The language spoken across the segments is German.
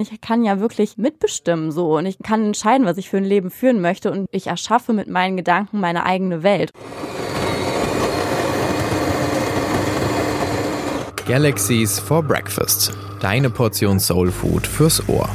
Ich kann ja wirklich mitbestimmen so und ich kann entscheiden, was ich für ein Leben führen möchte und ich erschaffe mit meinen Gedanken meine eigene Welt. Galaxies for Breakfast. Deine Portion Soul Food fürs Ohr.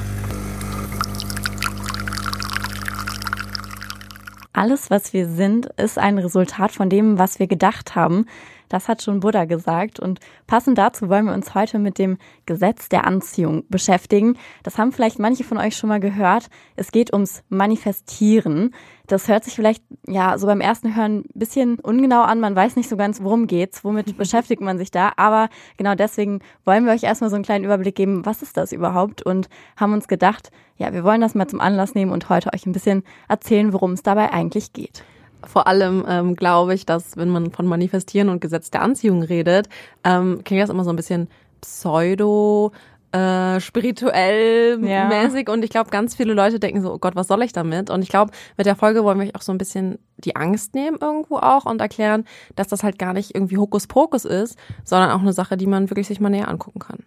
Alles, was wir sind, ist ein Resultat von dem, was wir gedacht haben. Das hat schon Buddha gesagt. Und passend dazu wollen wir uns heute mit dem Gesetz der Anziehung beschäftigen. Das haben vielleicht manche von euch schon mal gehört. Es geht ums Manifestieren. Das hört sich vielleicht ja so beim ersten Hören ein bisschen ungenau an. Man weiß nicht so ganz, worum geht's, womit beschäftigt man sich da. Aber genau deswegen wollen wir euch erstmal so einen kleinen Überblick geben, was ist das überhaupt? Und haben uns gedacht, ja, wir wollen das mal zum Anlass nehmen und heute euch ein bisschen erzählen, worum es dabei eigentlich geht. Vor allem ähm, glaube ich, dass wenn man von Manifestieren und Gesetz der Anziehung redet, ähm, klingt das immer so ein bisschen pseudo äh, spirituell ja. mäßig und ich glaube, ganz viele Leute denken so, oh Gott, was soll ich damit? Und ich glaube, mit der Folge wollen wir euch auch so ein bisschen die Angst nehmen irgendwo auch und erklären, dass das halt gar nicht irgendwie Hokuspokus ist, sondern auch eine Sache, die man wirklich sich mal näher angucken kann.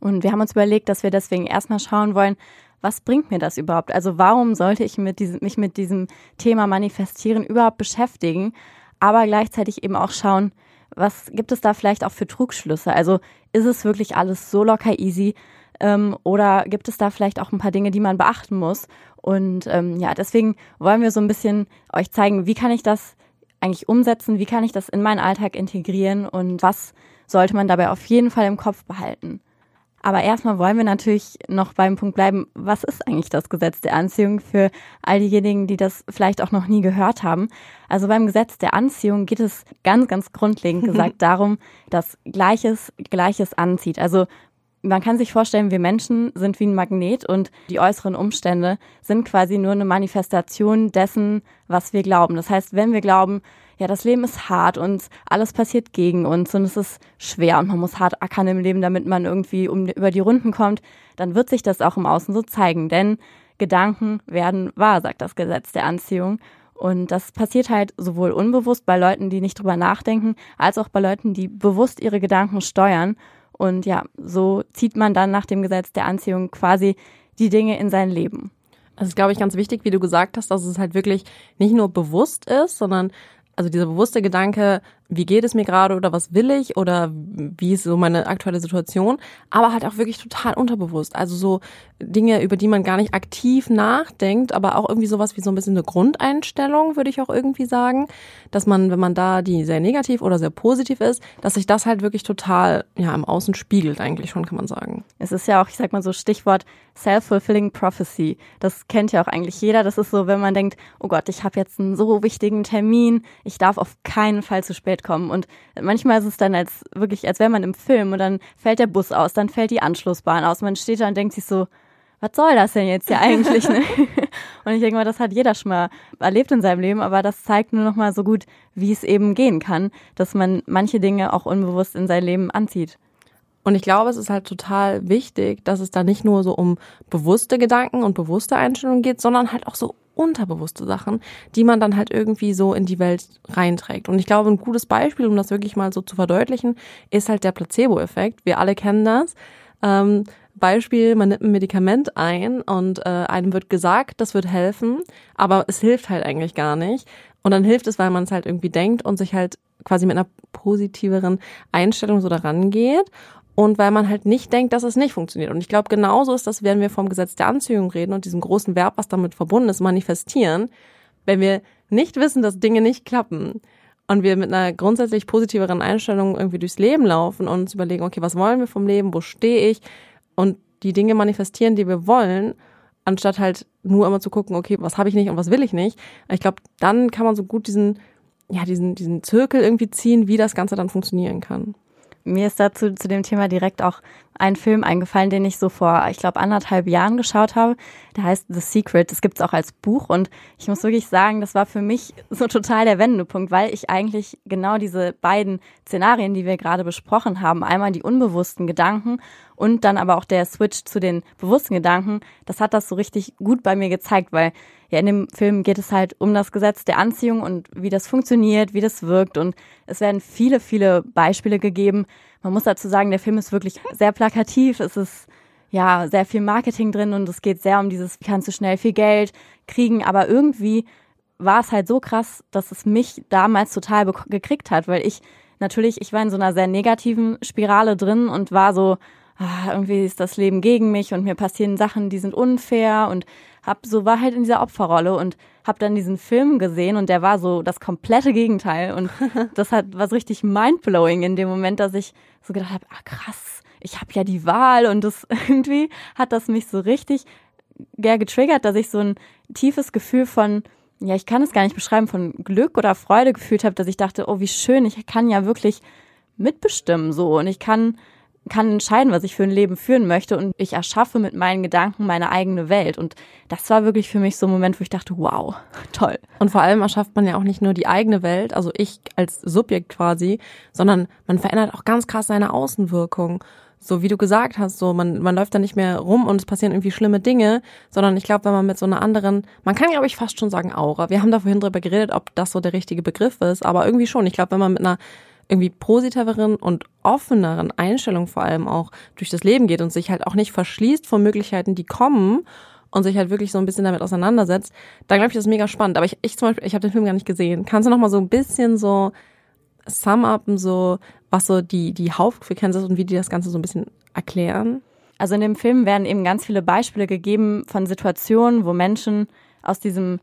Und wir haben uns überlegt, dass wir deswegen erstmal schauen wollen, was bringt mir das überhaupt? Also warum sollte ich mit diesem, mich mit diesem Thema Manifestieren überhaupt beschäftigen? Aber gleichzeitig eben auch schauen, was gibt es da vielleicht auch für Trugschlüsse? Also ist es wirklich alles so locker easy? Ähm, oder gibt es da vielleicht auch ein paar Dinge, die man beachten muss? Und ähm, ja, deswegen wollen wir so ein bisschen euch zeigen, wie kann ich das eigentlich umsetzen? Wie kann ich das in meinen Alltag integrieren? Und was sollte man dabei auf jeden Fall im Kopf behalten? Aber erstmal wollen wir natürlich noch beim Punkt bleiben, was ist eigentlich das Gesetz der Anziehung für all diejenigen, die das vielleicht auch noch nie gehört haben. Also beim Gesetz der Anziehung geht es ganz, ganz grundlegend gesagt darum, dass Gleiches Gleiches anzieht. Also man kann sich vorstellen, wir Menschen sind wie ein Magnet und die äußeren Umstände sind quasi nur eine Manifestation dessen, was wir glauben. Das heißt, wenn wir glauben, ja, das Leben ist hart und alles passiert gegen uns und es ist schwer und man muss hart ackern im Leben, damit man irgendwie um, über die Runden kommt, dann wird sich das auch im Außen so zeigen. Denn Gedanken werden wahr, sagt das Gesetz der Anziehung. Und das passiert halt sowohl unbewusst bei Leuten, die nicht drüber nachdenken, als auch bei Leuten, die bewusst ihre Gedanken steuern. Und ja, so zieht man dann nach dem Gesetz der Anziehung quasi die Dinge in sein Leben. Das ist, glaube ich, ganz wichtig, wie du gesagt hast, dass es halt wirklich nicht nur bewusst ist, sondern also dieser bewusste Gedanke, wie geht es mir gerade oder was will ich oder wie ist so meine aktuelle Situation, aber halt auch wirklich total unterbewusst. Also so Dinge, über die man gar nicht aktiv nachdenkt, aber auch irgendwie sowas wie so ein bisschen eine Grundeinstellung, würde ich auch irgendwie sagen, dass man, wenn man da die sehr negativ oder sehr positiv ist, dass sich das halt wirklich total ja im Außen spiegelt eigentlich schon, kann man sagen. Es ist ja auch, ich sag mal so Stichwort self-fulfilling prophecy. Das kennt ja auch eigentlich jeder. Das ist so, wenn man denkt, oh Gott, ich habe jetzt einen so wichtigen Termin, ich darf auf keinen Fall zu spät kommen. Und manchmal ist es dann als wirklich, als wäre man im Film und dann fällt der Bus aus, dann fällt die Anschlussbahn aus. Man steht da und denkt sich so, was soll das denn jetzt hier eigentlich? Ne? Und ich denke mal, das hat jeder schon mal erlebt in seinem Leben, aber das zeigt nur noch mal so gut, wie es eben gehen kann, dass man manche Dinge auch unbewusst in sein Leben anzieht. Und ich glaube, es ist halt total wichtig, dass es da nicht nur so um bewusste Gedanken und bewusste Einstellungen geht, sondern halt auch so unterbewusste Sachen, die man dann halt irgendwie so in die Welt reinträgt. Und ich glaube, ein gutes Beispiel, um das wirklich mal so zu verdeutlichen, ist halt der Placebo-Effekt. Wir alle kennen das. Ähm, Beispiel, man nimmt ein Medikament ein und äh, einem wird gesagt, das wird helfen, aber es hilft halt eigentlich gar nicht. Und dann hilft es, weil man es halt irgendwie denkt und sich halt quasi mit einer positiveren Einstellung so daran geht und weil man halt nicht denkt, dass es nicht funktioniert. Und ich glaube, genauso ist das, wenn wir vom Gesetz der Anziehung reden und diesem großen Verb, was damit verbunden ist, manifestieren, wenn wir nicht wissen, dass Dinge nicht klappen und wir mit einer grundsätzlich positiveren Einstellung irgendwie durchs Leben laufen und uns überlegen, okay, was wollen wir vom Leben, wo stehe ich und die Dinge manifestieren, die wir wollen, anstatt halt nur immer zu gucken, okay, was habe ich nicht und was will ich nicht. Ich glaube, dann kann man so gut diesen, ja, diesen, diesen Zirkel irgendwie ziehen, wie das Ganze dann funktionieren kann. Mir ist dazu zu dem Thema direkt auch ein Film eingefallen, den ich so vor, ich glaube, anderthalb Jahren geschaut habe. Der heißt The Secret. Das gibt's auch als Buch und ich muss wirklich sagen, das war für mich so total der Wendepunkt, weil ich eigentlich genau diese beiden Szenarien, die wir gerade besprochen haben, einmal die unbewussten Gedanken und dann aber auch der Switch zu den bewussten Gedanken, das hat das so richtig gut bei mir gezeigt, weil ja, in dem Film geht es halt um das Gesetz der Anziehung und wie das funktioniert, wie das wirkt. Und es werden viele, viele Beispiele gegeben. Man muss dazu sagen, der Film ist wirklich sehr plakativ. Es ist ja, sehr viel Marketing drin und es geht sehr um dieses, wie kannst du schnell viel Geld kriegen, aber irgendwie war es halt so krass, dass es mich damals total gekriegt hat, weil ich natürlich, ich war in so einer sehr negativen Spirale drin und war so, ah, irgendwie ist das Leben gegen mich und mir passieren Sachen, die sind unfair und hab so war halt in dieser Opferrolle und hab dann diesen Film gesehen und der war so das komplette Gegenteil und das hat was richtig mindblowing in dem Moment, dass ich so gedacht habe, ah krass, ich habe ja die Wahl und das irgendwie hat das mich so richtig ja, getriggert, dass ich so ein tiefes Gefühl von ja, ich kann es gar nicht beschreiben, von Glück oder Freude gefühlt habe, dass ich dachte, oh, wie schön, ich kann ja wirklich mitbestimmen so und ich kann kann entscheiden, was ich für ein Leben führen möchte und ich erschaffe mit meinen Gedanken meine eigene Welt. Und das war wirklich für mich so ein Moment, wo ich dachte, wow, toll. Und vor allem erschafft man ja auch nicht nur die eigene Welt, also ich als Subjekt quasi, sondern man verändert auch ganz krass seine Außenwirkung. So wie du gesagt hast, so man, man läuft da nicht mehr rum und es passieren irgendwie schlimme Dinge, sondern ich glaube, wenn man mit so einer anderen, man kann glaube ich fast schon sagen Aura. Wir haben da vorhin drüber geredet, ob das so der richtige Begriff ist, aber irgendwie schon. Ich glaube, wenn man mit einer irgendwie positiveren und offeneren Einstellung vor allem auch durch das Leben geht und sich halt auch nicht verschließt vor Möglichkeiten, die kommen und sich halt wirklich so ein bisschen damit auseinandersetzt, dann glaube ich, das ist mega spannend. Aber ich, ich zum Beispiel, ich habe den Film gar nicht gesehen. Kannst du noch mal so ein bisschen so sum upen, so was so die, die Hauptfrequenz ist und wie die das Ganze so ein bisschen erklären? Also in dem Film werden eben ganz viele Beispiele gegeben von Situationen, wo Menschen aus diesem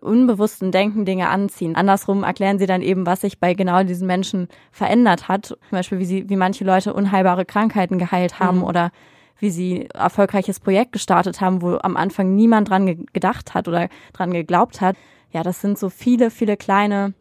unbewussten Denken Dinge anziehen. Andersrum erklären sie dann eben, was sich bei genau diesen Menschen verändert hat. Zum Beispiel, wie sie, wie manche Leute unheilbare Krankheiten geheilt haben mhm. oder wie sie erfolgreiches Projekt gestartet haben, wo am Anfang niemand dran ge gedacht hat oder dran geglaubt hat. Ja, das sind so viele, viele kleine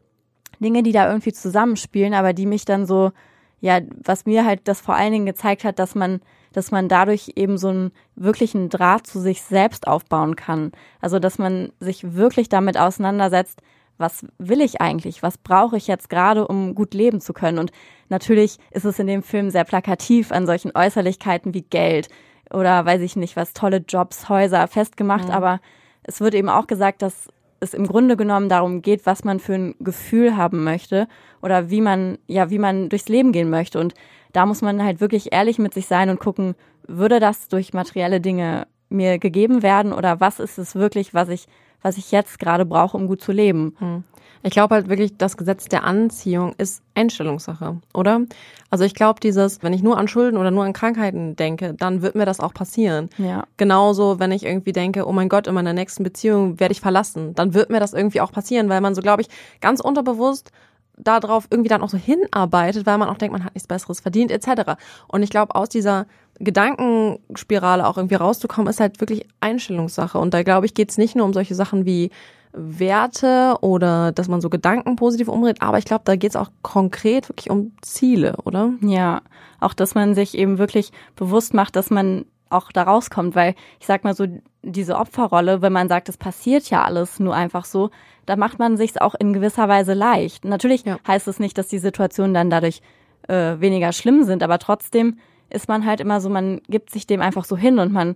Dinge, die da irgendwie zusammenspielen, aber die mich dann so, ja, was mir halt das vor allen Dingen gezeigt hat, dass man dass man dadurch eben so einen wirklichen Draht zu sich selbst aufbauen kann. Also, dass man sich wirklich damit auseinandersetzt, was will ich eigentlich? Was brauche ich jetzt gerade, um gut leben zu können? Und natürlich ist es in dem Film sehr plakativ an solchen Äußerlichkeiten wie Geld oder weiß ich nicht, was tolle Jobs, Häuser festgemacht, mhm. aber es wird eben auch gesagt, dass es im Grunde genommen darum geht, was man für ein Gefühl haben möchte oder wie man, ja, wie man durchs Leben gehen möchte. Und da muss man halt wirklich ehrlich mit sich sein und gucken, würde das durch materielle Dinge mir gegeben werden oder was ist es wirklich, was ich, was ich jetzt gerade brauche, um gut zu leben? Hm. Ich glaube halt wirklich, das Gesetz der Anziehung ist Einstellungssache, oder? Also ich glaube, dieses, wenn ich nur an Schulden oder nur an Krankheiten denke, dann wird mir das auch passieren. Ja. Genauso, wenn ich irgendwie denke, oh mein Gott, in meiner nächsten Beziehung werde ich verlassen, dann wird mir das irgendwie auch passieren, weil man so, glaube ich, ganz unterbewusst darauf irgendwie dann auch so hinarbeitet, weil man auch denkt, man hat nichts Besseres verdient, etc. Und ich glaube, aus dieser Gedankenspirale auch irgendwie rauszukommen, ist halt wirklich Einstellungssache. Und da glaube ich, geht es nicht nur um solche Sachen wie Werte oder dass man so Gedanken positiv umdreht, aber ich glaube, da geht es auch konkret wirklich um Ziele, oder? Ja, auch dass man sich eben wirklich bewusst macht, dass man auch da rauskommt, weil ich sag mal so, diese Opferrolle, wenn man sagt, es passiert ja alles nur einfach so, da macht man sich's auch in gewisser Weise leicht. Natürlich ja. heißt es nicht, dass die Situationen dann dadurch äh, weniger schlimm sind, aber trotzdem ist man halt immer so, man gibt sich dem einfach so hin und man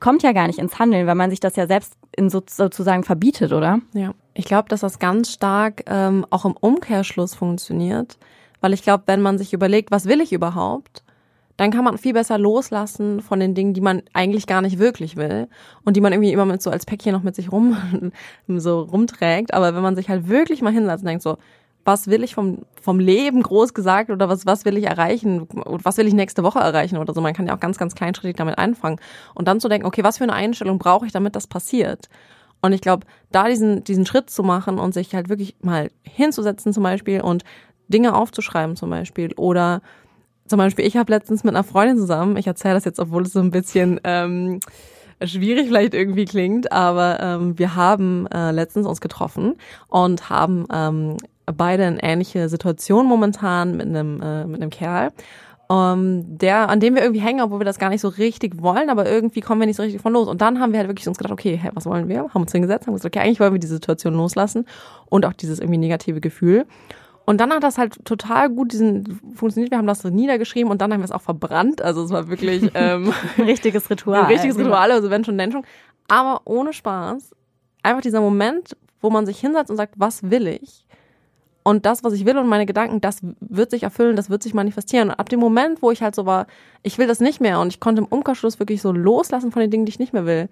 kommt ja gar nicht ins Handeln, weil man sich das ja selbst in so, sozusagen verbietet, oder? Ja. Ich glaube, dass das ganz stark ähm, auch im Umkehrschluss funktioniert, weil ich glaube, wenn man sich überlegt, was will ich überhaupt, dann kann man viel besser loslassen von den Dingen, die man eigentlich gar nicht wirklich will und die man irgendwie immer mit so als Päckchen noch mit sich rum so rumträgt. Aber wenn man sich halt wirklich mal hinsetzt und denkt so, was will ich vom, vom Leben groß gesagt oder was, was will ich erreichen was will ich nächste Woche erreichen oder so. Man kann ja auch ganz, ganz kleinschrittig damit anfangen und dann zu denken, okay, was für eine Einstellung brauche ich, damit das passiert? Und ich glaube, da diesen, diesen Schritt zu machen und sich halt wirklich mal hinzusetzen zum Beispiel und Dinge aufzuschreiben zum Beispiel oder zum Beispiel, ich habe letztens mit einer Freundin zusammen, ich erzähle das jetzt, obwohl es so ein bisschen ähm, schwierig vielleicht irgendwie klingt, aber ähm, wir haben äh, letztens uns getroffen und haben ähm, beide eine ähnliche Situation momentan mit einem, äh, mit einem Kerl. Um, ähm, der, an dem wir irgendwie hängen, obwohl wir das gar nicht so richtig wollen, aber irgendwie kommen wir nicht so richtig von los. Und dann haben wir halt wirklich uns gedacht, okay, hey, was wollen wir? Haben uns hingesetzt, haben gesagt, okay, eigentlich wollen wir die Situation loslassen und auch dieses irgendwie negative Gefühl. Und dann hat das halt total gut diesen funktioniert. Wir haben das so niedergeschrieben und dann haben wir es auch verbrannt. Also es war wirklich ähm, ein richtiges Ritual. Ein richtiges Ritual, also wenn schon, denn schon. Aber ohne Spaß. Einfach dieser Moment, wo man sich hinsetzt und sagt, was will ich? Und das, was ich will und meine Gedanken, das wird sich erfüllen, das wird sich manifestieren. Und ab dem Moment, wo ich halt so war, ich will das nicht mehr und ich konnte im Umkehrschluss wirklich so loslassen von den Dingen, die ich nicht mehr will,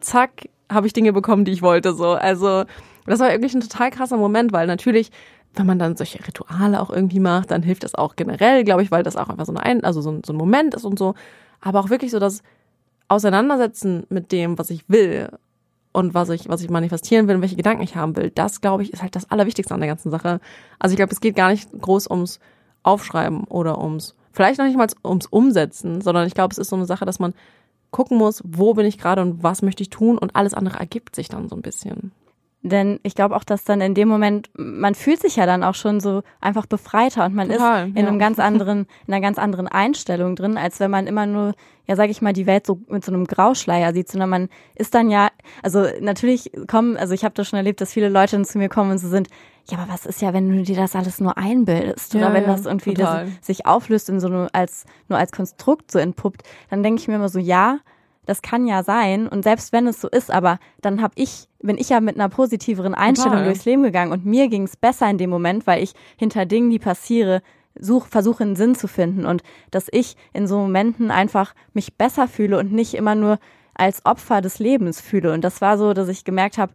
zack, habe ich Dinge bekommen, die ich wollte. So, also das war wirklich ein total krasser Moment, weil natürlich, wenn man dann solche Rituale auch irgendwie macht, dann hilft das auch generell, glaube ich, weil das auch einfach so ein, also so ein, so ein Moment ist und so. Aber auch wirklich so das Auseinandersetzen mit dem, was ich will und was ich, was ich manifestieren will und welche Gedanken ich haben will, das, glaube ich, ist halt das Allerwichtigste an der ganzen Sache. Also ich glaube, es geht gar nicht groß ums Aufschreiben oder ums, vielleicht noch nicht mal ums Umsetzen, sondern ich glaube, es ist so eine Sache, dass man gucken muss, wo bin ich gerade und was möchte ich tun und alles andere ergibt sich dann so ein bisschen. Denn ich glaube auch, dass dann in dem Moment, man fühlt sich ja dann auch schon so einfach befreiter und man Total, ist in ja. einem ganz anderen, in einer ganz anderen Einstellung drin, als wenn man immer nur, ja, sag ich mal, die Welt so mit so einem Grauschleier sieht, sondern man ist dann ja, also natürlich kommen, also ich habe das schon erlebt, dass viele Leute zu mir kommen und so sind, ja, aber was ist ja, wenn du dir das alles nur einbildest oder ja, wenn das irgendwie das sich auflöst in so nur als nur als Konstrukt so entpuppt, dann denke ich mir immer so, ja, das kann ja sein und selbst wenn es so ist, aber dann habe ich, bin ich ja mit einer positiveren Einstellung Total. durchs Leben gegangen und mir ging es besser in dem Moment, weil ich hinter Dingen, die passiere, such, versuche einen Sinn zu finden und dass ich in so Momenten einfach mich besser fühle und nicht immer nur als Opfer des Lebens fühle. Und das war so, dass ich gemerkt habe,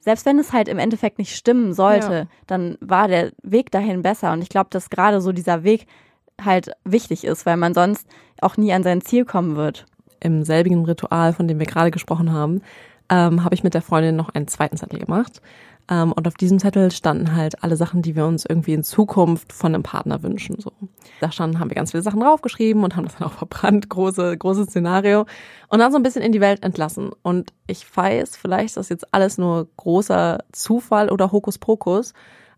selbst wenn es halt im Endeffekt nicht stimmen sollte, ja. dann war der Weg dahin besser. Und ich glaube, dass gerade so dieser Weg halt wichtig ist, weil man sonst auch nie an sein Ziel kommen wird im selbigen Ritual, von dem wir gerade gesprochen haben, ähm, habe ich mit der Freundin noch einen zweiten Zettel gemacht. Ähm, und auf diesem Zettel standen halt alle Sachen, die wir uns irgendwie in Zukunft von einem Partner wünschen. So. Da standen, haben wir ganz viele Sachen draufgeschrieben und haben das dann auch verbrannt, große, großes Szenario. Und dann so ein bisschen in die Welt entlassen. Und ich weiß, vielleicht ist das jetzt alles nur großer Zufall oder Hokuspokus.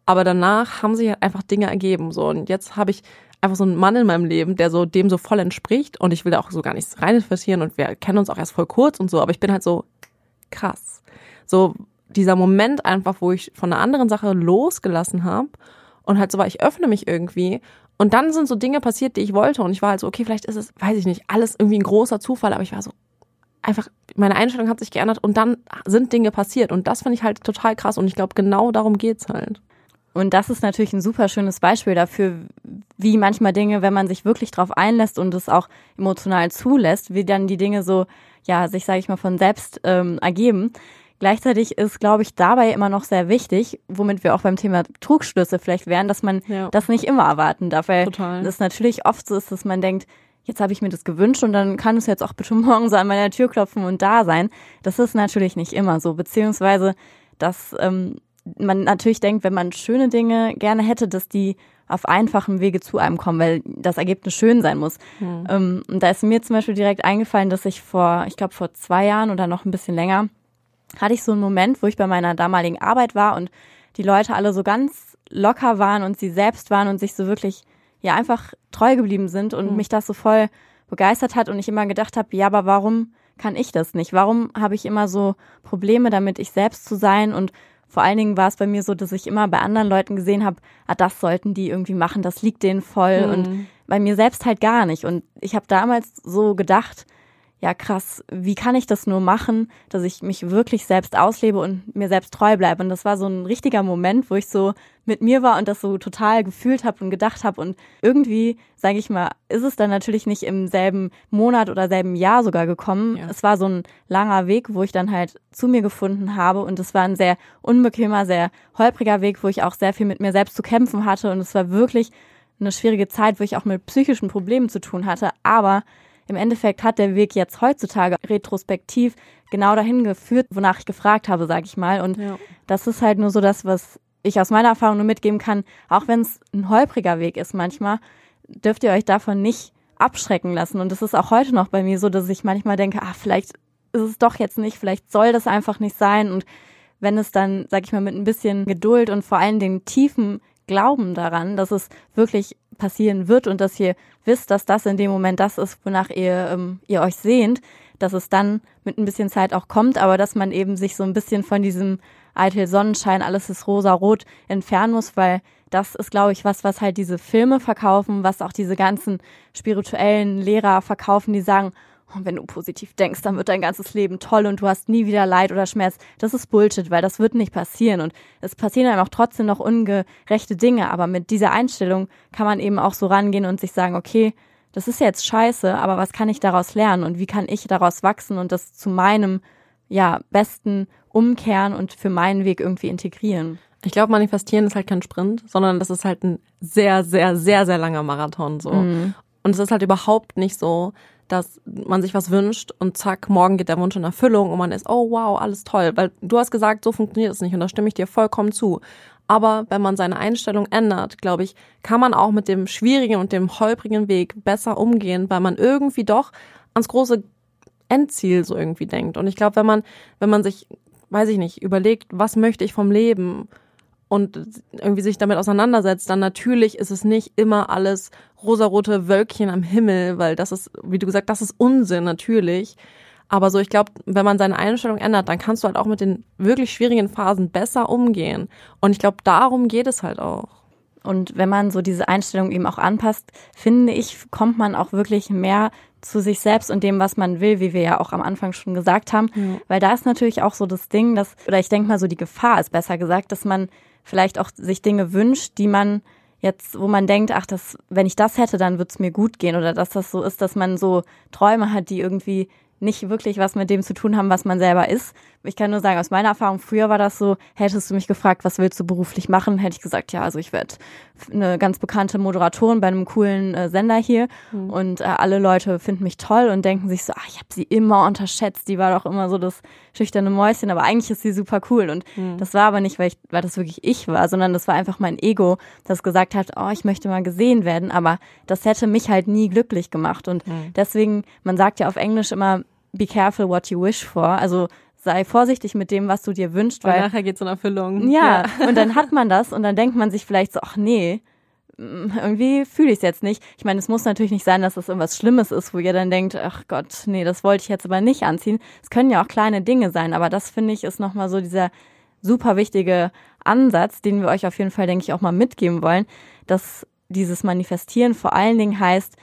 Aber danach haben sich halt einfach Dinge ergeben. So. Und jetzt habe ich einfach so ein Mann in meinem Leben, der so dem so voll entspricht und ich will da auch so gar nichts rein interessieren und wir kennen uns auch erst voll kurz und so, aber ich bin halt so krass. So dieser Moment einfach, wo ich von einer anderen Sache losgelassen habe und halt so war, ich öffne mich irgendwie und dann sind so Dinge passiert, die ich wollte und ich war halt so, okay, vielleicht ist es, weiß ich nicht, alles irgendwie ein großer Zufall, aber ich war so einfach, meine Einstellung hat sich geändert und dann sind Dinge passiert und das finde ich halt total krass und ich glaube, genau darum geht's halt. Und das ist natürlich ein super schönes Beispiel dafür, wie manchmal Dinge, wenn man sich wirklich drauf einlässt und es auch emotional zulässt, wie dann die Dinge so, ja, sich, sage ich mal, von selbst ähm, ergeben. Gleichzeitig ist, glaube ich, dabei immer noch sehr wichtig, womit wir auch beim Thema Trugschlüsse vielleicht wären, dass man ja. das nicht immer erwarten darf. Weil es natürlich oft so ist, dass man denkt, jetzt habe ich mir das gewünscht und dann kann es jetzt auch bitte morgen so an meiner Tür klopfen und da sein. Das ist natürlich nicht immer so, beziehungsweise dass ähm, man natürlich denkt, wenn man schöne Dinge gerne hätte, dass die auf einfachem Wege zu einem kommen, weil das Ergebnis schön sein muss. Mhm. Ähm, und da ist mir zum Beispiel direkt eingefallen, dass ich vor, ich glaube vor zwei Jahren oder noch ein bisschen länger, hatte ich so einen Moment, wo ich bei meiner damaligen Arbeit war und die Leute alle so ganz locker waren und sie selbst waren und sich so wirklich ja einfach treu geblieben sind und mhm. mich das so voll begeistert hat und ich immer gedacht habe, ja, aber warum kann ich das nicht? Warum habe ich immer so Probleme damit, ich selbst zu sein und vor allen Dingen war es bei mir so, dass ich immer bei anderen Leuten gesehen habe, ah, das sollten die irgendwie machen, das liegt denen voll mhm. und bei mir selbst halt gar nicht. Und ich habe damals so gedacht, ja krass, wie kann ich das nur machen, dass ich mich wirklich selbst auslebe und mir selbst treu bleibe. Und das war so ein richtiger Moment, wo ich so mit mir war und das so total gefühlt habe und gedacht habe. Und irgendwie, sage ich mal, ist es dann natürlich nicht im selben Monat oder selben Jahr sogar gekommen. Ja. Es war so ein langer Weg, wo ich dann halt zu mir gefunden habe. Und es war ein sehr unbequemer, sehr holpriger Weg, wo ich auch sehr viel mit mir selbst zu kämpfen hatte. Und es war wirklich eine schwierige Zeit, wo ich auch mit psychischen Problemen zu tun hatte. Aber im Endeffekt hat der Weg jetzt heutzutage retrospektiv genau dahin geführt, wonach ich gefragt habe, sag ich mal. Und ja. das ist halt nur so das, was ich aus meiner Erfahrung nur mitgeben kann. Auch wenn es ein holpriger Weg ist manchmal, dürft ihr euch davon nicht abschrecken lassen. Und es ist auch heute noch bei mir so, dass ich manchmal denke, ah, vielleicht ist es doch jetzt nicht, vielleicht soll das einfach nicht sein. Und wenn es dann, sag ich mal, mit ein bisschen Geduld und vor allem den tiefen Glauben daran, dass es wirklich passieren wird und dass ihr wisst, dass das in dem Moment das ist, wonach ihr, ähm, ihr euch sehnt, dass es dann mit ein bisschen Zeit auch kommt, aber dass man eben sich so ein bisschen von diesem eitel Sonnenschein, alles ist rosa-rot entfernen muss, weil das ist, glaube ich, was, was halt diese Filme verkaufen, was auch diese ganzen spirituellen Lehrer verkaufen, die sagen, und wenn du positiv denkst, dann wird dein ganzes Leben toll und du hast nie wieder Leid oder Schmerz. Das ist Bullshit, weil das wird nicht passieren. Und es passieren einem auch trotzdem noch ungerechte Dinge. Aber mit dieser Einstellung kann man eben auch so rangehen und sich sagen, okay, das ist jetzt scheiße, aber was kann ich daraus lernen und wie kann ich daraus wachsen und das zu meinem, ja, besten umkehren und für meinen Weg irgendwie integrieren? Ich glaube, manifestieren ist halt kein Sprint, sondern das ist halt ein sehr, sehr, sehr, sehr langer Marathon so. Mhm. Und es ist halt überhaupt nicht so, dass man sich was wünscht und zack, morgen geht der Wunsch in Erfüllung und man ist, oh wow, alles toll. Weil du hast gesagt, so funktioniert es nicht und da stimme ich dir vollkommen zu. Aber wenn man seine Einstellung ändert, glaube ich, kann man auch mit dem schwierigen und dem holprigen Weg besser umgehen, weil man irgendwie doch ans große Endziel so irgendwie denkt. Und ich glaube, wenn man, wenn man sich, weiß ich nicht, überlegt, was möchte ich vom Leben und irgendwie sich damit auseinandersetzt, dann natürlich ist es nicht immer alles rosarote Wölkchen am Himmel, weil das ist, wie du gesagt, das ist Unsinn natürlich. Aber so, ich glaube, wenn man seine Einstellung ändert, dann kannst du halt auch mit den wirklich schwierigen Phasen besser umgehen. Und ich glaube, darum geht es halt auch. Und wenn man so diese Einstellung eben auch anpasst, finde ich, kommt man auch wirklich mehr zu sich selbst und dem, was man will, wie wir ja auch am Anfang schon gesagt haben. Ja. Weil da ist natürlich auch so das Ding, dass, oder ich denke mal so die Gefahr ist besser gesagt, dass man vielleicht auch sich Dinge wünscht, die man jetzt, wo man denkt, ach, das, wenn ich das hätte, dann wird's mir gut gehen. Oder dass das so ist, dass man so Träume hat, die irgendwie nicht wirklich was mit dem zu tun haben, was man selber ist. Ich kann nur sagen, aus meiner Erfahrung, früher war das so, hättest du mich gefragt, was willst du beruflich machen, hätte ich gesagt, ja, also ich werde eine ganz bekannte Moderatorin bei einem coolen äh, Sender hier mhm. und äh, alle Leute finden mich toll und denken sich so, ach, ich habe sie immer unterschätzt, die war doch immer so das schüchterne Mäuschen, aber eigentlich ist sie super cool und mhm. das war aber nicht, weil, ich, weil das wirklich ich war, sondern das war einfach mein Ego, das gesagt hat, oh, ich möchte mal gesehen werden, aber das hätte mich halt nie glücklich gemacht und mhm. deswegen, man sagt ja auf Englisch immer, be careful what you wish for. Also sei vorsichtig mit dem, was du dir wünschst, weil, weil nachher geht's in Erfüllung. Ja, ja, und dann hat man das und dann denkt man sich vielleicht so, ach nee, mm, irgendwie fühle ich es jetzt nicht. Ich meine, es muss natürlich nicht sein, dass das irgendwas Schlimmes ist, wo ihr dann denkt, ach Gott, nee, das wollte ich jetzt aber nicht anziehen. Es können ja auch kleine Dinge sein, aber das finde ich ist nochmal so dieser super wichtige Ansatz, den wir euch auf jeden Fall, denke ich, auch mal mitgeben wollen, dass dieses Manifestieren vor allen Dingen heißt,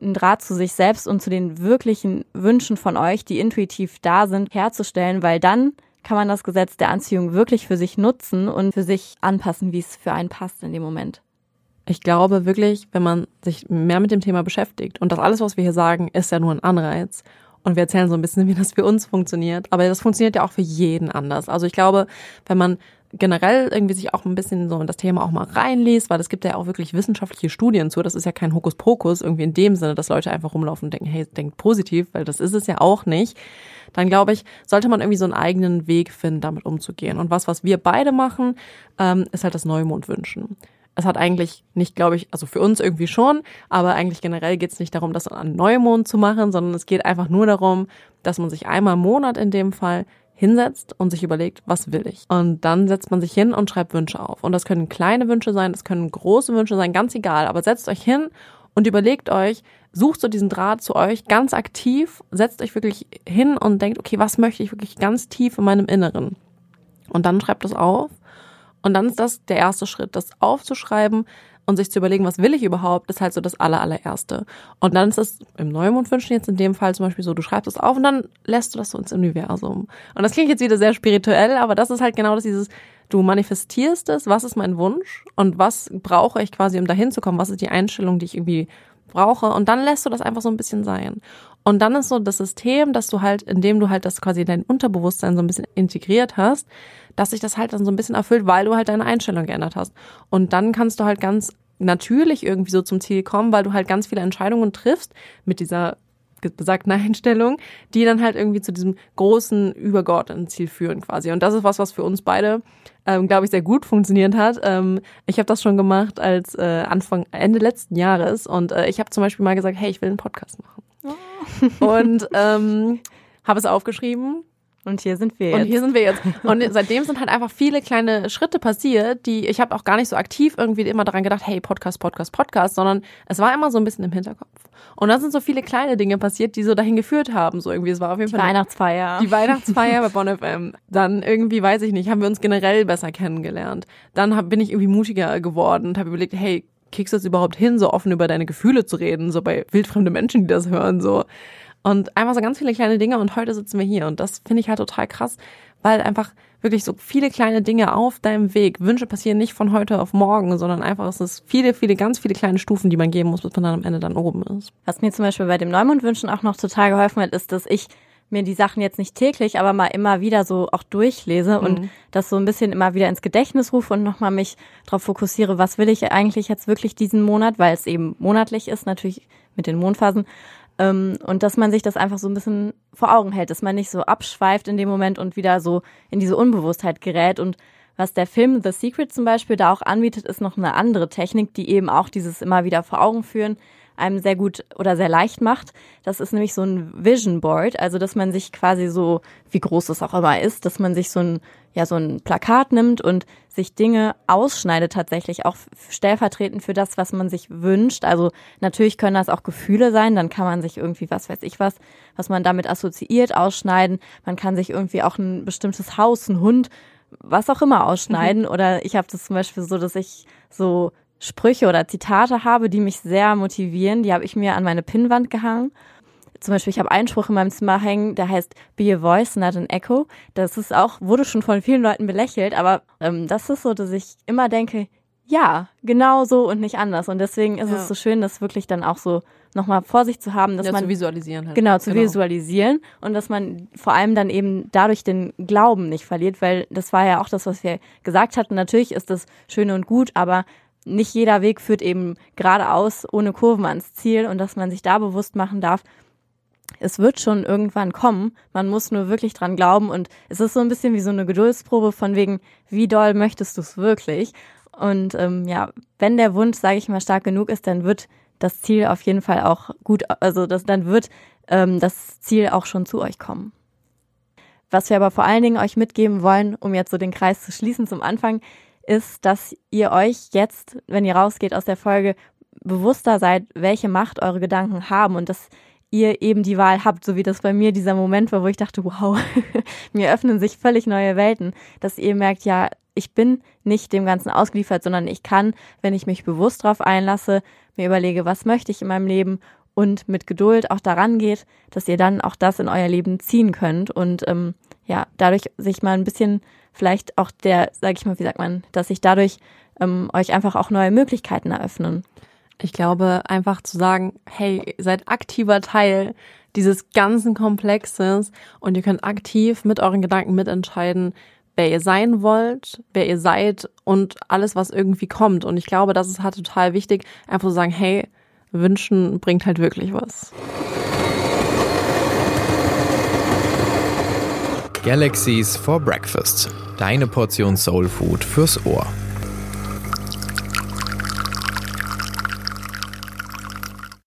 einen Draht zu sich selbst und zu den wirklichen Wünschen von euch, die intuitiv da sind, herzustellen, weil dann kann man das Gesetz der Anziehung wirklich für sich nutzen und für sich anpassen, wie es für einen passt in dem Moment. Ich glaube wirklich, wenn man sich mehr mit dem Thema beschäftigt und das alles, was wir hier sagen, ist ja nur ein Anreiz. Und wir erzählen so ein bisschen, wie das für uns funktioniert. Aber das funktioniert ja auch für jeden anders. Also ich glaube, wenn man generell irgendwie sich auch ein bisschen so in das Thema auch mal reinliest, weil es gibt ja auch wirklich wissenschaftliche Studien zu. Das ist ja kein Hokuspokus irgendwie in dem Sinne, dass Leute einfach rumlaufen und denken, hey, denkt positiv, weil das ist es ja auch nicht. Dann glaube ich, sollte man irgendwie so einen eigenen Weg finden, damit umzugehen. Und was, was wir beide machen, ähm, ist halt das Neumond wünschen. Es hat eigentlich nicht, glaube ich, also für uns irgendwie schon, aber eigentlich generell geht es nicht darum, das an Neumond zu machen, sondern es geht einfach nur darum, dass man sich einmal im Monat in dem Fall hinsetzt und sich überlegt, was will ich? Und dann setzt man sich hin und schreibt Wünsche auf. Und das können kleine Wünsche sein, das können große Wünsche sein, ganz egal. Aber setzt euch hin und überlegt euch, sucht so diesen Draht zu euch ganz aktiv, setzt euch wirklich hin und denkt, okay, was möchte ich wirklich ganz tief in meinem Inneren? Und dann schreibt es auf. Und dann ist das der erste Schritt, das aufzuschreiben, und sich zu überlegen, was will ich überhaupt, ist halt so das aller, allererste. Und dann ist es im Neumondwünschen jetzt in dem Fall zum Beispiel so, du schreibst es auf und dann lässt du das so ins Universum. Und das klingt jetzt wieder sehr spirituell, aber das ist halt genau das, dieses, du manifestierst es, was ist mein Wunsch und was brauche ich quasi, um dahin zu kommen, was ist die Einstellung, die ich irgendwie brauche und dann lässt du das einfach so ein bisschen sein. Und dann ist so das System, dass du halt, indem du halt das quasi dein Unterbewusstsein so ein bisschen integriert hast, dass sich das halt dann so ein bisschen erfüllt, weil du halt deine Einstellung geändert hast. Und dann kannst du halt ganz natürlich irgendwie so zum Ziel kommen, weil du halt ganz viele Entscheidungen triffst mit dieser besagten Einstellung, die dann halt irgendwie zu diesem großen, übergeordneten Ziel führen quasi. Und das ist was, was für uns beide, ähm, glaube ich, sehr gut funktioniert hat. Ähm, ich habe das schon gemacht als äh, Anfang, Ende letzten Jahres und äh, ich habe zum Beispiel mal gesagt, hey, ich will einen Podcast machen. Oh. Und ähm, habe es aufgeschrieben und hier sind wir jetzt. Und hier sind wir jetzt. Und seitdem sind halt einfach viele kleine Schritte passiert, die ich habe auch gar nicht so aktiv irgendwie immer daran gedacht, hey, Podcast, Podcast, Podcast, sondern es war immer so ein bisschen im Hinterkopf. Und dann sind so viele kleine Dinge passiert, die so dahin geführt haben. So irgendwie, es war auf jeden die Fall. Weihnachtsfeier. Die Weihnachtsfeier bei Bonn FM. Dann irgendwie, weiß ich nicht, haben wir uns generell besser kennengelernt. Dann hab, bin ich irgendwie mutiger geworden und habe überlegt, hey, kriegst du es überhaupt hin, so offen über deine Gefühle zu reden, so bei wildfremde Menschen, die das hören, so. Und einfach so ganz viele kleine Dinge und heute sitzen wir hier. Und das finde ich halt total krass, weil einfach wirklich so viele kleine Dinge auf deinem Weg. Wünsche passieren nicht von heute auf morgen, sondern einfach es ist viele, viele, ganz viele kleine Stufen, die man geben muss, bis man dann am Ende dann oben ist. Was mir zum Beispiel bei dem Neumondwünschen auch noch total geholfen hat, ist, dass ich mir die Sachen jetzt nicht täglich, aber mal immer wieder so auch durchlese und mhm. das so ein bisschen immer wieder ins Gedächtnis rufe und nochmal mich darauf fokussiere, was will ich eigentlich jetzt wirklich diesen Monat, weil es eben monatlich ist, natürlich mit den Mondphasen. Ähm, und dass man sich das einfach so ein bisschen vor Augen hält, dass man nicht so abschweift in dem Moment und wieder so in diese Unbewusstheit gerät. Und was der Film The Secret zum Beispiel da auch anbietet, ist noch eine andere Technik, die eben auch dieses immer wieder vor Augen führen einem sehr gut oder sehr leicht macht. Das ist nämlich so ein Vision Board, also dass man sich quasi so, wie groß es auch immer ist, dass man sich so ein, ja, so ein Plakat nimmt und sich Dinge ausschneidet tatsächlich, auch stellvertretend für das, was man sich wünscht. Also natürlich können das auch Gefühle sein, dann kann man sich irgendwie, was weiß ich was, was man damit assoziiert, ausschneiden. Man kann sich irgendwie auch ein bestimmtes Haus, ein Hund, was auch immer ausschneiden. Mhm. Oder ich habe das zum Beispiel so, dass ich so Sprüche oder Zitate habe, die mich sehr motivieren. Die habe ich mir an meine Pinnwand gehangen. Zum Beispiel, ich habe einen Spruch in meinem Zimmer hängen, der heißt Be a voice, not an echo. Das ist auch, wurde schon von vielen Leuten belächelt, aber ähm, das ist so, dass ich immer denke, ja, genau so und nicht anders. Und deswegen ist ja. es so schön, das wirklich dann auch so nochmal vor sich zu haben, dass ja, man zu visualisieren halt. genau zu genau. visualisieren und dass man vor allem dann eben dadurch den Glauben nicht verliert, weil das war ja auch das, was wir gesagt hatten. Natürlich ist das schön und gut, aber nicht jeder Weg führt eben geradeaus ohne Kurven ans Ziel und dass man sich da bewusst machen darf, es wird schon irgendwann kommen. Man muss nur wirklich dran glauben und es ist so ein bisschen wie so eine Geduldsprobe von wegen, wie doll möchtest du es wirklich? Und ähm, ja, wenn der Wunsch, sage ich mal, stark genug ist, dann wird das Ziel auf jeden Fall auch gut, also das, dann wird ähm, das Ziel auch schon zu euch kommen. Was wir aber vor allen Dingen euch mitgeben wollen, um jetzt so den Kreis zu schließen zum Anfang, ist, dass ihr euch jetzt, wenn ihr rausgeht aus der Folge, bewusster seid, welche Macht eure Gedanken haben und dass ihr eben die Wahl habt, so wie das bei mir dieser Moment war, wo ich dachte, wow, mir öffnen sich völlig neue Welten, dass ihr merkt, ja, ich bin nicht dem Ganzen ausgeliefert, sondern ich kann, wenn ich mich bewusst darauf einlasse, mir überlege, was möchte ich in meinem Leben und mit Geduld auch daran geht, dass ihr dann auch das in euer Leben ziehen könnt und ähm, ja, dadurch sich mal ein bisschen vielleicht auch der, sag ich mal, wie sagt man, dass sich dadurch ähm, euch einfach auch neue Möglichkeiten eröffnen. Ich glaube, einfach zu sagen, hey, seid aktiver Teil dieses ganzen Komplexes und ihr könnt aktiv mit euren Gedanken mitentscheiden, wer ihr sein wollt, wer ihr seid und alles, was irgendwie kommt. Und ich glaube, das ist halt total wichtig, einfach zu sagen, hey, wünschen bringt halt wirklich was. Galaxies for Breakfast. Deine Portion Soul Food fürs Ohr.